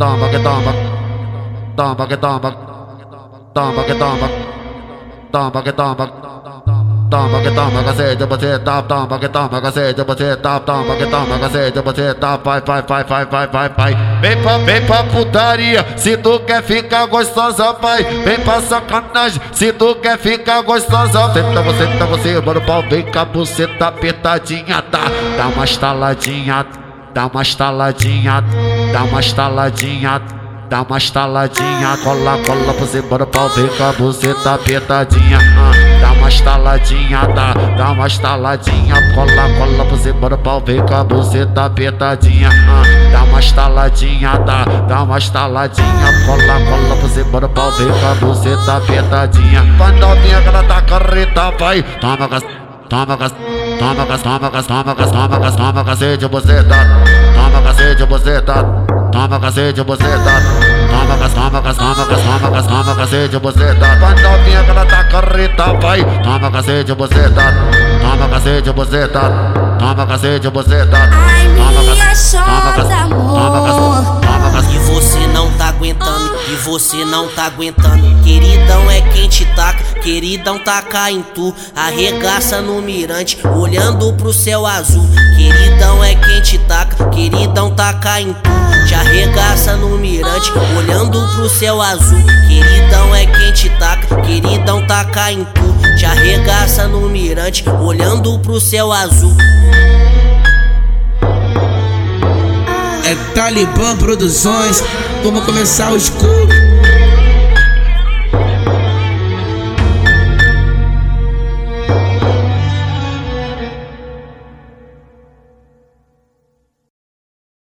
toma, que toma. Toma, que toma. Toma, que toma. Toma, que toma. Toma que toma, cacete, você tá, toma que toma, cacete, você tá, toma que toma, cacete, você tá, vai, vai, vai, vai, vai, vai, vai. Vem pra, vem pra putaria, se tu quer ficar gostosa, vai. Vem pra sacanagem, se tu quer ficar gostosa. Senta você, senta você, mano, pau, vem com a buceta apertadinha, tá? Dá uma estaladinha, dá uma estaladinha, dá uma estaladinha. Dá uma estaladinha, cola, cola cima do pau, vem com a buceta apertadinha. Ah, dá uma estaladinha, tá? Dá uma estaladinha, cola, cola cima do pau, vem com a buceta apertadinha. Ah, dá uma estaladinha, tá? Dá uma estaladinha, cola, cola cima do pau, vem com a buceta apertadinha. Novinha que ela tá carreta, vai. Toma, toma, gas, toma, toma, toma, toma, toma, cacete, buceta. Toma, cacete, buceta. Toma cacete. Toma gas, toma toma toma gas, toma cacete, buceta. Vai novinha que ela tá carreta, vai. Toma cacete. Toma cacete, buceta. Toma cacete, buceta. Ai, Toma minha gas, toma gas, chota, toma gas, amor. toma. E você não tá aguentando, e você não tá aguentando. Queridão é quem te taca, queridão taca em tu. Arregaça no mirante, olhando pro céu azul. Queridão é quem te taca, queridão taca em tu. Te arregaça no mirante, olhando pro céu azul. Queridão é quem te taca, queridão taca em tu. Te arregaça no mirante, olhando pro céu azul. É Talibã Produções, vamos começar o escuro.